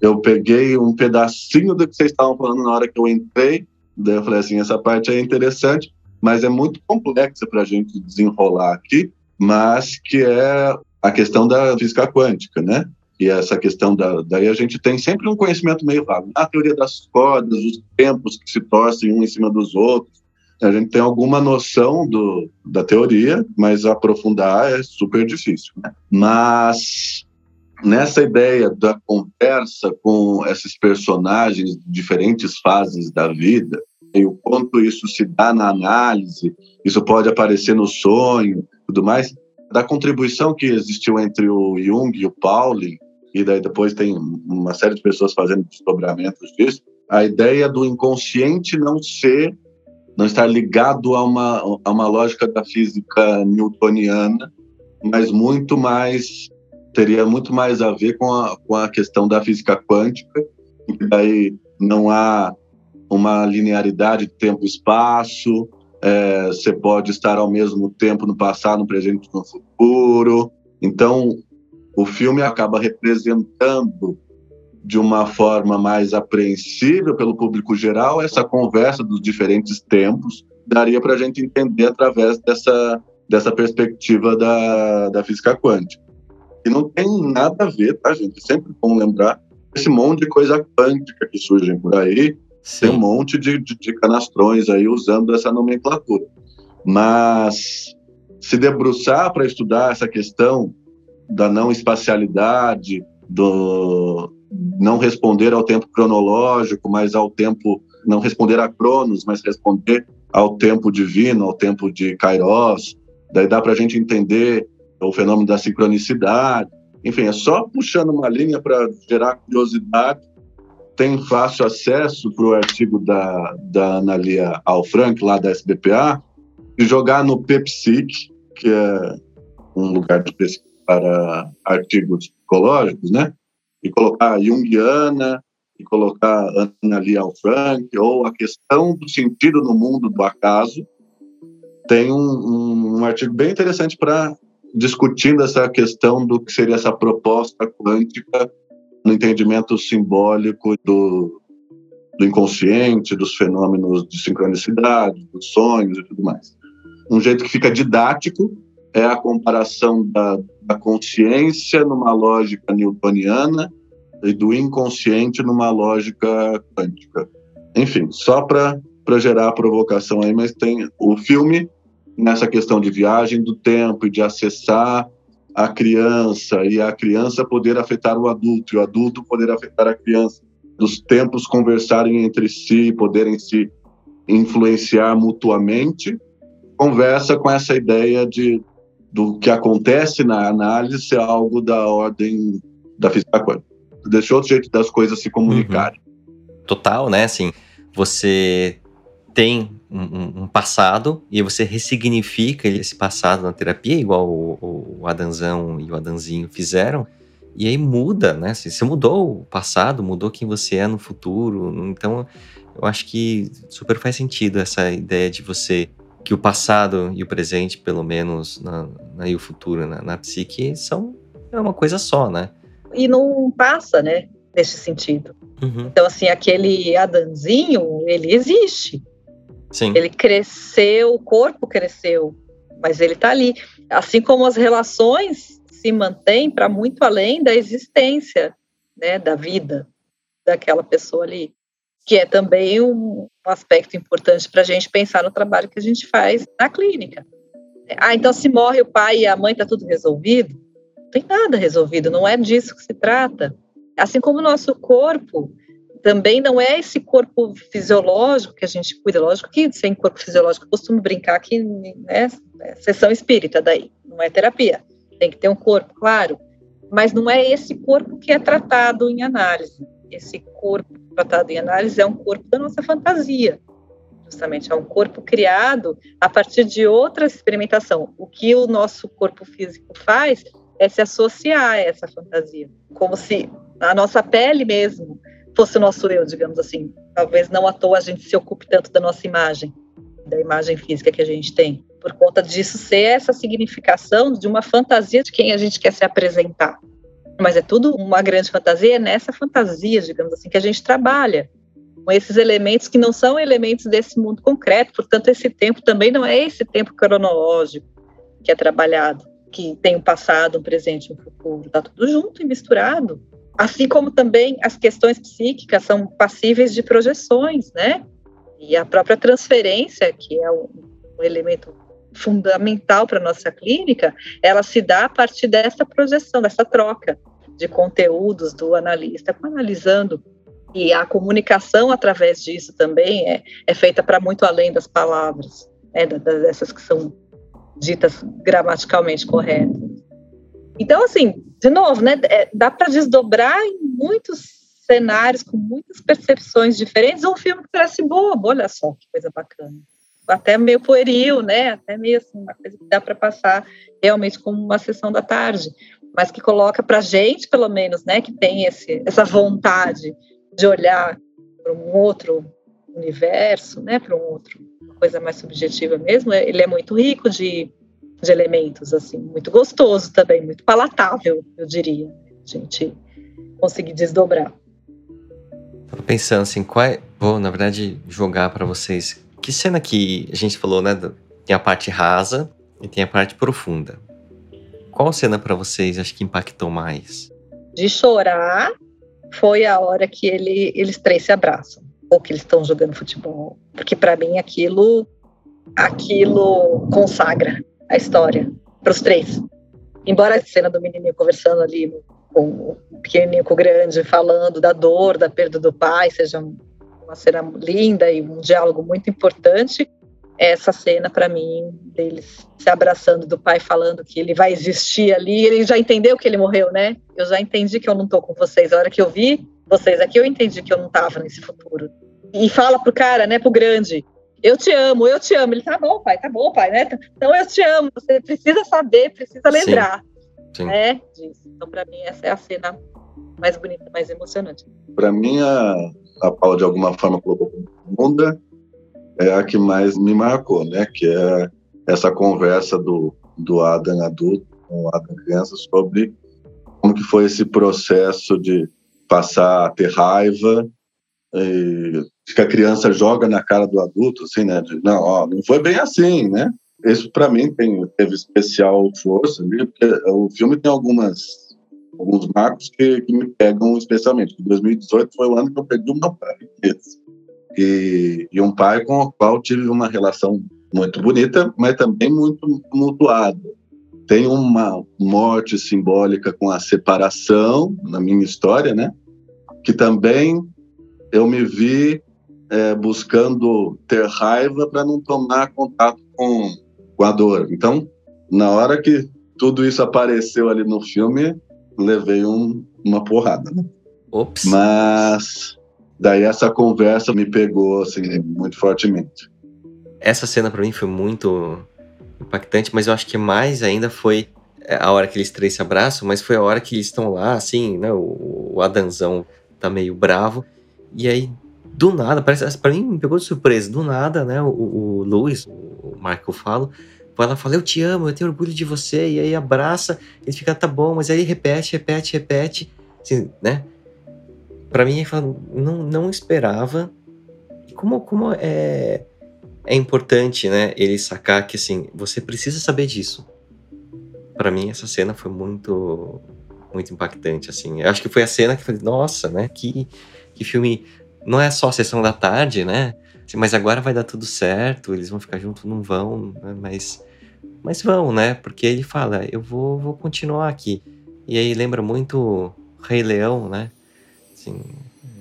eu peguei um pedacinho do que vocês estavam falando na hora que eu entrei, daí eu falei assim, essa parte é interessante, mas é muito complexa para a gente desenrolar aqui, mas que é a questão da física quântica, né? e essa questão da. Daí a gente tem sempre um conhecimento meio vago. A teoria das cordas, os tempos que se torcem um em cima dos outros. A gente tem alguma noção do, da teoria, mas aprofundar é super difícil. Né? Mas nessa ideia da conversa com esses personagens de diferentes fases da vida, e o quanto isso se dá na análise, isso pode aparecer no sonho, tudo mais, da contribuição que existiu entre o Jung e o Pauling, e daí depois tem uma série de pessoas fazendo desdobramentos disso, a ideia do inconsciente não ser, não estar ligado a uma, a uma lógica da física newtoniana, mas muito mais, teria muito mais a ver com a, com a questão da física quântica, que daí não há uma linearidade de tempo e espaço, é, você pode estar ao mesmo tempo no passado, no presente e no futuro. Então, o filme acaba representando de uma forma mais apreensível pelo público geral essa conversa dos diferentes tempos. Daria para a gente entender através dessa, dessa perspectiva da, da física quântica. E não tem nada a ver, tá, gente? É sempre bom lembrar esse monte de coisa quântica que surgem por aí, Sim. Tem um monte de, de, de canastrões aí usando essa nomenclatura. Mas se debruçar para estudar essa questão da não espacialidade, do não responder ao tempo cronológico, mas ao tempo não responder a Cronos, mas responder ao tempo divino, ao tempo de Kairos. Daí dá para a gente entender o fenômeno da sincronicidade. Enfim, é só puxando uma linha para gerar curiosidade tem fácil acesso para o artigo da, da Analia Alfranc, lá da SBPA, e jogar no PepSIC, que é um lugar de pesquisa para artigos psicológicos, né? E colocar Jungiana, e colocar Analia Alfranc, ou a questão do sentido no mundo do acaso. Tem um, um, um artigo bem interessante para discutindo essa questão do que seria essa proposta quântica no entendimento simbólico do, do inconsciente, dos fenômenos de sincronicidade, dos sonhos e tudo mais. Um jeito que fica didático é a comparação da, da consciência numa lógica newtoniana e do inconsciente numa lógica quântica. Enfim, só para gerar a provocação aí, mas tem o filme nessa questão de viagem do tempo e de acessar a criança e a criança poder afetar o adulto e o adulto poder afetar a criança, dos tempos conversarem entre si, poderem se influenciar mutuamente, conversa com essa ideia de do que acontece na análise ser algo da ordem da física quântica. Deixa outro jeito das coisas se comunicarem. Uhum. Total, né? Assim, você tem um, um, passado e você ressignifica esse passado na terapia, igual o, o Adanzão e o Adanzinho fizeram, e aí muda, né? Você mudou o passado, mudou quem você é no futuro, então eu acho que super faz sentido essa ideia de você que o passado e o presente, pelo menos, na, na e o futuro na, na psique, são é uma coisa só, né? E não passa, né? Nesse sentido. Uhum. Então, assim, aquele Adanzinho, ele existe. Sim. Ele cresceu, o corpo cresceu, mas ele está ali. Assim como as relações se mantêm para muito além da existência, né, da vida daquela pessoa ali, que é também um aspecto importante para a gente pensar no trabalho que a gente faz na clínica. Ah, então se morre o pai e a mãe, está tudo resolvido? Não tem nada resolvido, não é disso que se trata. Assim como o nosso corpo, também não é esse corpo fisiológico que a gente cuida, lógico que sem corpo fisiológico eu costumo brincar que né, é sessão espírita daí, não é terapia, tem que ter um corpo, claro, mas não é esse corpo que é tratado em análise, esse corpo tratado em análise é um corpo da nossa fantasia, justamente, é um corpo criado a partir de outra experimentação, o que o nosso corpo físico faz é se associar a essa fantasia, como se a nossa pele mesmo fosse o nosso eu, digamos assim. Talvez não à toa a gente se ocupe tanto da nossa imagem, da imagem física que a gente tem, por conta disso ser essa significação de uma fantasia de quem a gente quer se apresentar. Mas é tudo uma grande fantasia, é nessa fantasia, digamos assim, que a gente trabalha, com esses elementos que não são elementos desse mundo concreto, portanto, esse tempo também não é esse tempo cronológico que é trabalhado. que tem um passado, um presente um futuro, está tudo junto e misturado. Assim como também as questões psíquicas são passíveis de projeções, né? E a própria transferência, que é um, elemento fundamental para a nossa clínica, ela se dá a partir dessa projeção, dessa troca de conteúdos do analista com analisando. E a comunicação através disso também é, é feita para muito além das palavras, né, dessas que são ditas gramaticalmente corretas. Então, assim, de novo, né, é, dá para desdobrar em muitos cenários, com muitas percepções diferentes, um filme que parece bobo, olha só que coisa bacana. Até meio pueril, né? Até meio assim, uma coisa que dá para passar realmente como uma sessão da tarde, mas que coloca para gente, pelo menos, né, que tem esse, essa vontade de olhar para um outro universo, né, para um outro coisa mais subjetiva mesmo, é, ele é muito rico de, de elementos, assim, muito gostoso também, muito palatável, eu diria, a gente conseguir desdobrar. Tava pensando assim, qual é, vou na verdade jogar para vocês, que cena que a gente falou, né, tem a parte rasa e tem a parte profunda. Qual cena para vocês acho que impactou mais? De chorar foi a hora que ele, eles três se abraçam ou que eles estão jogando futebol, porque para mim aquilo aquilo consagra a história para os três. Embora a cena do menininho conversando ali com o pequenininho com o grande, falando da dor, da perda do pai, seja uma cena linda e um diálogo muito importante, essa cena para mim deles se abraçando do pai falando que ele vai existir ali, ele já entendeu que ele morreu, né? Eu já entendi que eu não tô com vocês. A hora que eu vi vocês aqui, eu entendi que eu não tava nesse futuro. E fala pro cara, né, pro grande, eu te amo, eu te amo. Ele, tá bom, pai, tá bom, pai, né? Então eu te amo, você precisa saber, precisa lembrar. Sim. Sim. Né, disso. Então, para mim, essa é a cena mais bonita, mais emocionante. Para mim, a, a Paula, de alguma forma, colocou profunda, é a que mais me marcou, né? Que é essa conversa do, do Adam adulto com o Adam criança sobre como que foi esse processo de passar a ter raiva e que a criança joga na cara do adulto, assim, né? De, não, ó, não foi bem assim, né? Isso para mim tem, teve especial força porque o filme tem algumas alguns marcos que, que me pegam especialmente. 2018 foi o ano que eu perdi o meu pai. E, e um pai com o qual tive uma relação muito bonita, mas também muito tumultuada. Tem uma morte simbólica com a separação na minha história, né? Que também eu me vi é, buscando ter raiva para não tomar contato com, com a dor. Então, na hora que tudo isso apareceu ali no filme, levei um, uma porrada. Né? Ops. Mas daí essa conversa me pegou assim muito fortemente. Essa cena para mim foi muito impactante, mas eu acho que mais ainda foi a hora que eles três se abraçam, mas foi a hora que eles estão lá, assim, né? O, o Adanzão tá meio bravo. E aí, do nada, parece, pra mim me pegou de surpresa, do nada, né? O, o Luiz, o eu falo, ela fala, eu te amo, eu tenho orgulho de você, e aí abraça, ele fica, tá bom, mas aí repete, repete, repete, assim, né? Pra mim, fala, não, não esperava. E como, como é, é importante, né, ele sacar que, assim, você precisa saber disso. Para mim, essa cena foi muito, muito impactante, assim. Eu acho que foi a cena que eu falei, nossa, né, que que filme não é só sessão da tarde, né? Mas agora vai dar tudo certo, eles vão ficar juntos, não vão, né? mas, mas vão, né? Porque ele fala, eu vou, vou continuar aqui. E aí lembra muito Rei Leão, né? Assim,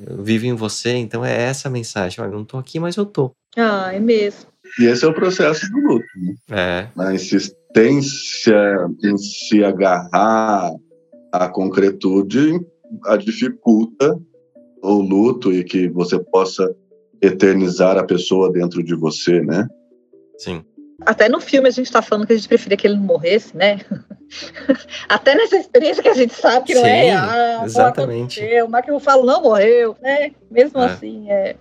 eu vivo em você, então é essa a mensagem. Olha, eu não tô aqui, mas eu tô. Ah, é mesmo. E esse é o processo do luto, né? É. A insistência em se agarrar à concretude a dificulta o luto e que você possa eternizar a pessoa dentro de você, né? Sim. Até no filme a gente está falando que a gente preferia que ele não morresse, né? Até nessa experiência que a gente sabe que Sim, não é real. Exatamente. O Michael fala, não morreu, né? Mesmo é. assim, é,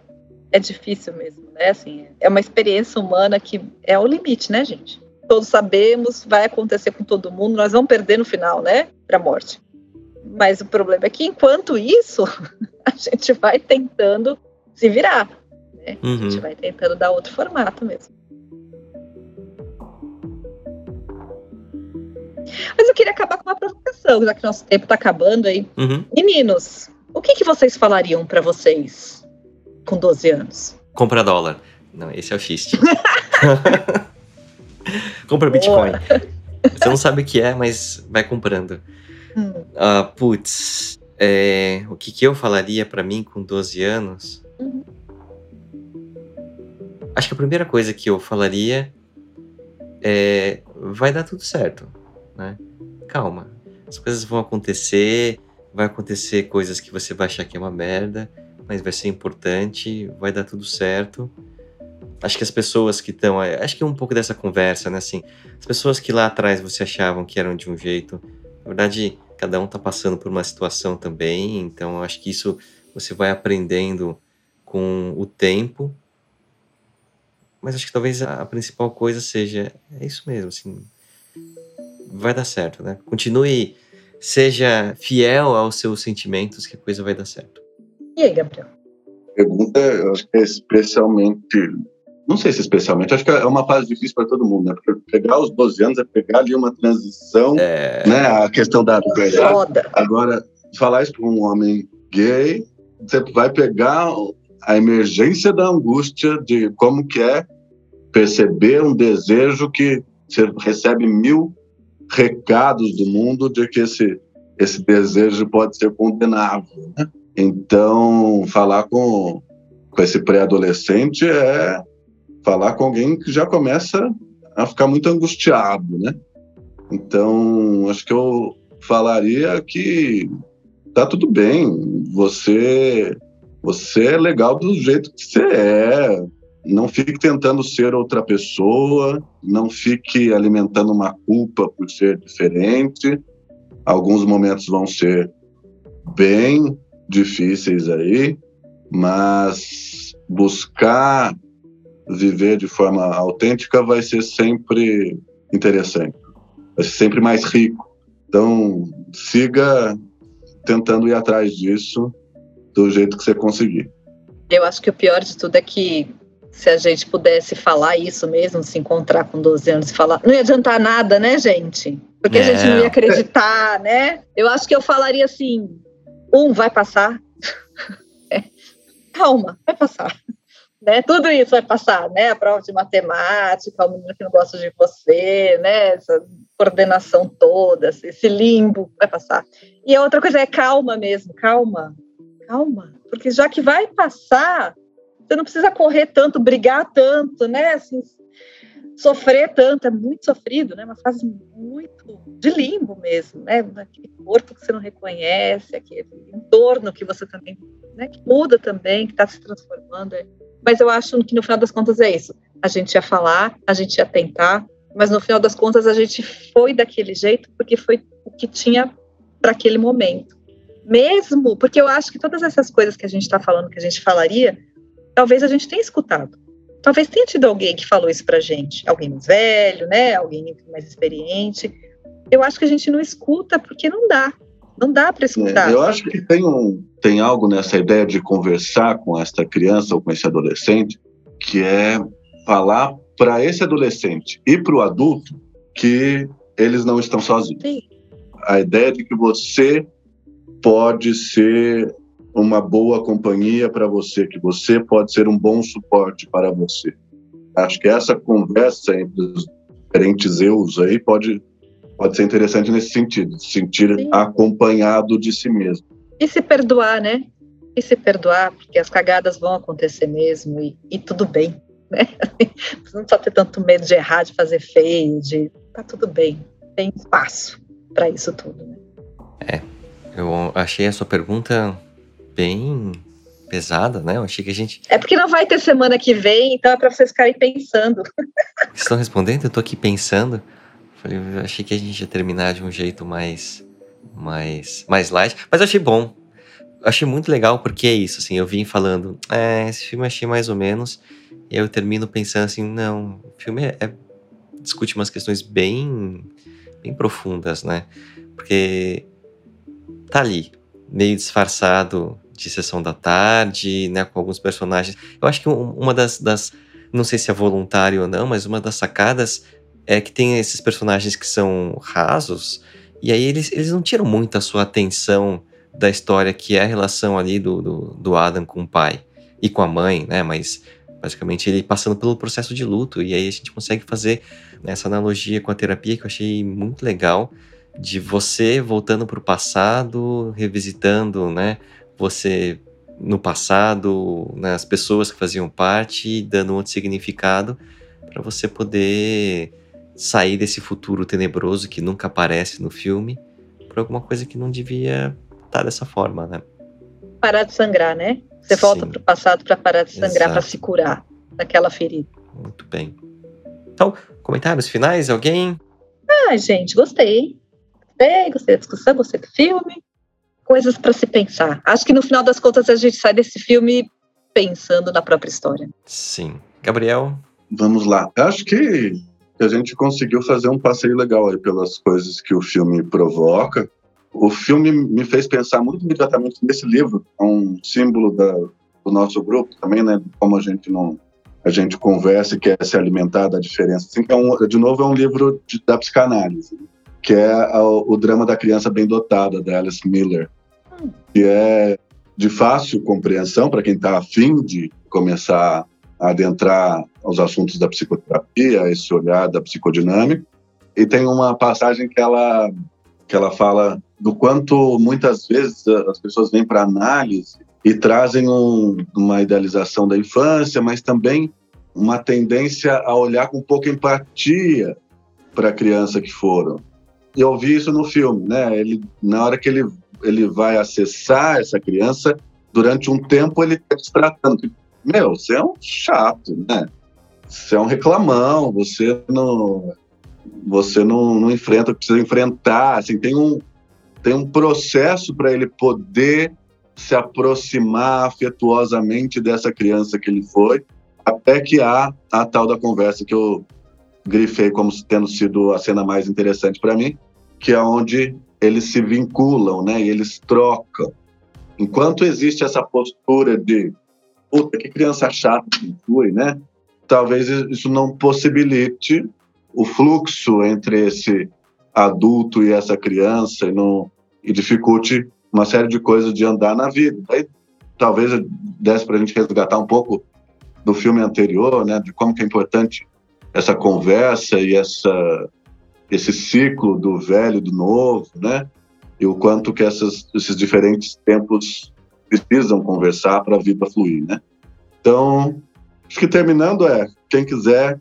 é difícil mesmo, né? Assim, é uma experiência humana que é o limite, né, gente? Todos sabemos, vai acontecer com todo mundo, nós vamos perder no final, né? Para a morte. Mas o problema é que enquanto isso, a gente vai tentando se virar. Né? Uhum. A gente uhum. vai tentando dar outro formato mesmo. Mas eu queria acabar com uma provocação, já que nosso tempo está acabando aí. Uhum. Meninos, o que, que vocês falariam para vocês com 12 anos? Compra dólar. Não, esse é o xiste. Compra Bitcoin. Você não sabe o que é, mas vai comprando. Ah, putz, é, o que, que eu falaria para mim com 12 anos? Uhum. Acho que a primeira coisa que eu falaria é: vai dar tudo certo, né? Calma, as coisas vão acontecer, vai acontecer coisas que você vai achar que é uma merda, mas vai ser importante, vai dar tudo certo. Acho que as pessoas que estão. Acho que é um pouco dessa conversa, né? Assim, as pessoas que lá atrás você achavam que eram de um jeito, na verdade, cada um tá passando por uma situação também, então acho que isso você vai aprendendo com o tempo. Mas acho que talvez a principal coisa seja é isso mesmo, assim, vai dar certo, né? Continue, seja fiel aos seus sentimentos que a coisa vai dar certo. E aí, Gabriel? Pergunta, eu acho que é especialmente não sei se especialmente, acho que é uma fase difícil para todo mundo, né? Porque pegar os 12 anos é pegar ali uma transição, É, né? A questão da. Foda. Agora, falar isso para um homem gay, você vai pegar a emergência da angústia de como que é perceber um desejo que você recebe mil recados do mundo de que esse, esse desejo pode ser condenável, né? Então, falar com, com esse pré-adolescente é falar com alguém que já começa a ficar muito angustiado, né? Então, acho que eu falaria que tá tudo bem, você você é legal do jeito que você é. Não fique tentando ser outra pessoa, não fique alimentando uma culpa por ser diferente. Alguns momentos vão ser bem difíceis aí, mas buscar viver de forma autêntica vai ser sempre interessante, vai ser sempre mais rico. Então, siga tentando ir atrás disso do jeito que você conseguir. Eu acho que o pior de tudo é que se a gente pudesse falar isso mesmo, se encontrar com 12 anos e falar, não ia adiantar nada, né, gente? Porque a gente não É. ia acreditar, né? Eu acho que eu falaria assim: um, vai passar. É. Calma, vai passar. Né? Tudo isso vai passar, né? A prova de matemática, o menino que não gosta de você, né? Essa coordenação toda, esse limbo vai passar. E a outra coisa é calma mesmo, calma, calma, porque já que vai passar, você não precisa correr tanto, brigar tanto, né? Assim, sofrer tanto, é muito sofrido, né? Uma fase muito de limbo mesmo, né? Aquele corpo que você não reconhece, aquele entorno que você também, né? Que muda também, que está se transformando. é. Mas eu acho que no final das contas é isso. A gente ia falar, a gente ia tentar, mas no final das contas a gente foi daquele jeito porque foi o que tinha para aquele momento. Mesmo porque eu acho que todas essas coisas que a gente está falando, que a gente falaria, talvez a gente tenha escutado. Talvez tenha tido alguém que falou isso pra gente, alguém mais velho, né? Alguém mais experiente. Eu acho que a gente não escuta porque não dá. Não dá para escutar. É, Eu acho que tem, um, tem algo nessa ideia de conversar com esta criança ou com esse adolescente, que é falar para esse adolescente e para o adulto que eles não estão sozinhos. Sim. A ideia de que você pode ser uma boa companhia para você, que você pode ser um bom suporte para você. Acho que essa conversa entre os diferentes eus aí pode, pode ser interessante nesse sentido, se sentir Sim. acompanhado de si mesmo. E se perdoar, né? E se perdoar, porque as cagadas vão acontecer mesmo e, e tudo bem, né? Não precisa ter tanto medo de errar, de fazer feio, de. Tá tudo bem. Tem espaço para isso tudo, né? eu achei a sua pergunta bem pesada, né? Eu achei que a gente. É porque não vai ter semana que vem, então é para vocês ficarem pensando. Vocês estão respondendo? Eu tô aqui pensando. Falei, achei que a gente ia terminar de um jeito mais. mais. mais light. Mas achei bom. Achei muito legal porque é isso, assim. Eu vim falando, é, esse filme achei mais ou menos. E eu termino pensando assim, não, o filme é, é- discute umas questões bem. bem profundas, né? Porque tá ali, meio disfarçado de sessão da tarde, né, com alguns personagens. Eu acho que um- uma das, das, não sei se é voluntário ou não, mas uma das sacadas é que tem esses personagens que são rasos, e aí eles, eles não tiram muito a sua atenção da história que é a relação ali do, do, do Adam com o pai e com a mãe, né? Mas basicamente ele passando pelo processo de luto, e aí a gente consegue fazer essa analogia com a terapia que eu achei muito legal, de você voltando para o passado, revisitando, né? Você no passado, né, as pessoas que faziam parte, dando outro significado para você poder sair desse futuro tenebroso que nunca aparece no filme para alguma coisa que não devia estar tá dessa forma, né? Parar de sangrar, né? Você Sim. volta para o passado para parar de sangrar, para se curar daquela ferida. Muito bem. Então, comentários finais, alguém? Ah, gente, gostei. Gostei, gostei da discussão, gostei do filme. Coisas para se pensar. Acho que no final das contas a gente sai desse filme pensando na própria história. Sim. Gabriel? Vamos lá. Acho que a gente conseguiu fazer um passeio legal aí pelas coisas que o filme provoca. O filme me fez pensar muito imediatamente nesse livro, é um símbolo da, do nosso grupo também, né? Como a gente não a gente conversa e quer se alimentar da diferença. Assim, é um, de novo, é um livro de, da psicanálise, que é a, o drama da criança bem dotada, da Alice Miller, que é de fácil compreensão para quem está afim de começar adentrar aos assuntos da psicoterapia, esse olhar da psicodinâmica. E tem uma passagem que ela, que ela fala do quanto muitas vezes as pessoas vêm para análise e trazem um, uma idealização da infância, mas também uma tendência a olhar com pouca empatia para a criança que foram. E eu vi isso no filme, né? Ele, na hora que ele, ele vai acessar essa criança, durante um tempo ele está se tratando. Meu, você é um chato, né? Você é um reclamão, você não, você não, não enfrenta o que precisa enfrentar. Assim, tem um, tem um processo para ele poder se aproximar afetuosamente dessa criança que ele foi, até que há a tal da conversa que eu grifei como tendo sido a cena mais interessante para mim, que é onde eles se vinculam, né? E eles trocam. Enquanto existe essa postura de puta, que criança chata que fui, né? Talvez isso não possibilite o fluxo entre esse adulto e essa criança e, não, e dificulte uma série de coisas de andar na vida. Aí talvez desse para a gente resgatar um pouco do filme anterior, né, de como que é importante essa conversa e essa esse ciclo do velho e do novo, né? E o quanto que essas, esses diferentes tempos precisam conversar para a vida fluir, né? Então, acho que terminando é, quem quiser,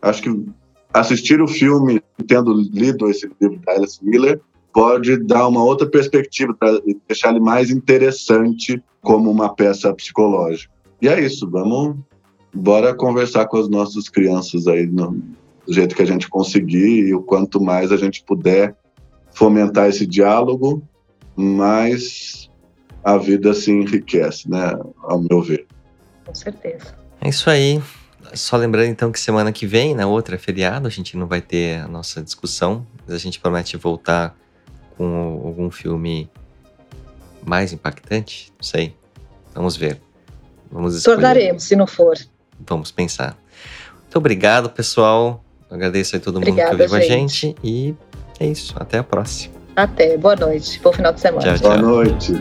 acho que assistir o filme tendo lido esse livro da Alice Miller pode dar uma outra perspectiva para deixar ele mais interessante como uma peça psicológica. E é isso, vamos bora conversar com as nossas crianças aí no, do jeito que a gente conseguir e o quanto mais a gente puder fomentar esse diálogo, mais a vida se enriquece, né, ao meu ver. Com certeza. É isso aí. Só lembrando então que semana que vem, na outra feriado, a gente não vai ter a nossa discussão, mas a gente promete voltar com algum filme mais impactante, não sei. Vamos ver. Vamos escolher. Tornaremos, se não for. Vamos pensar. Muito obrigado, pessoal. Agradeço a todo mundo Obrigada, que ouviu a gente. E é isso. Até a próxima. Até. Boa noite. Bom final de semana. Tchau, tchau. Boa noite.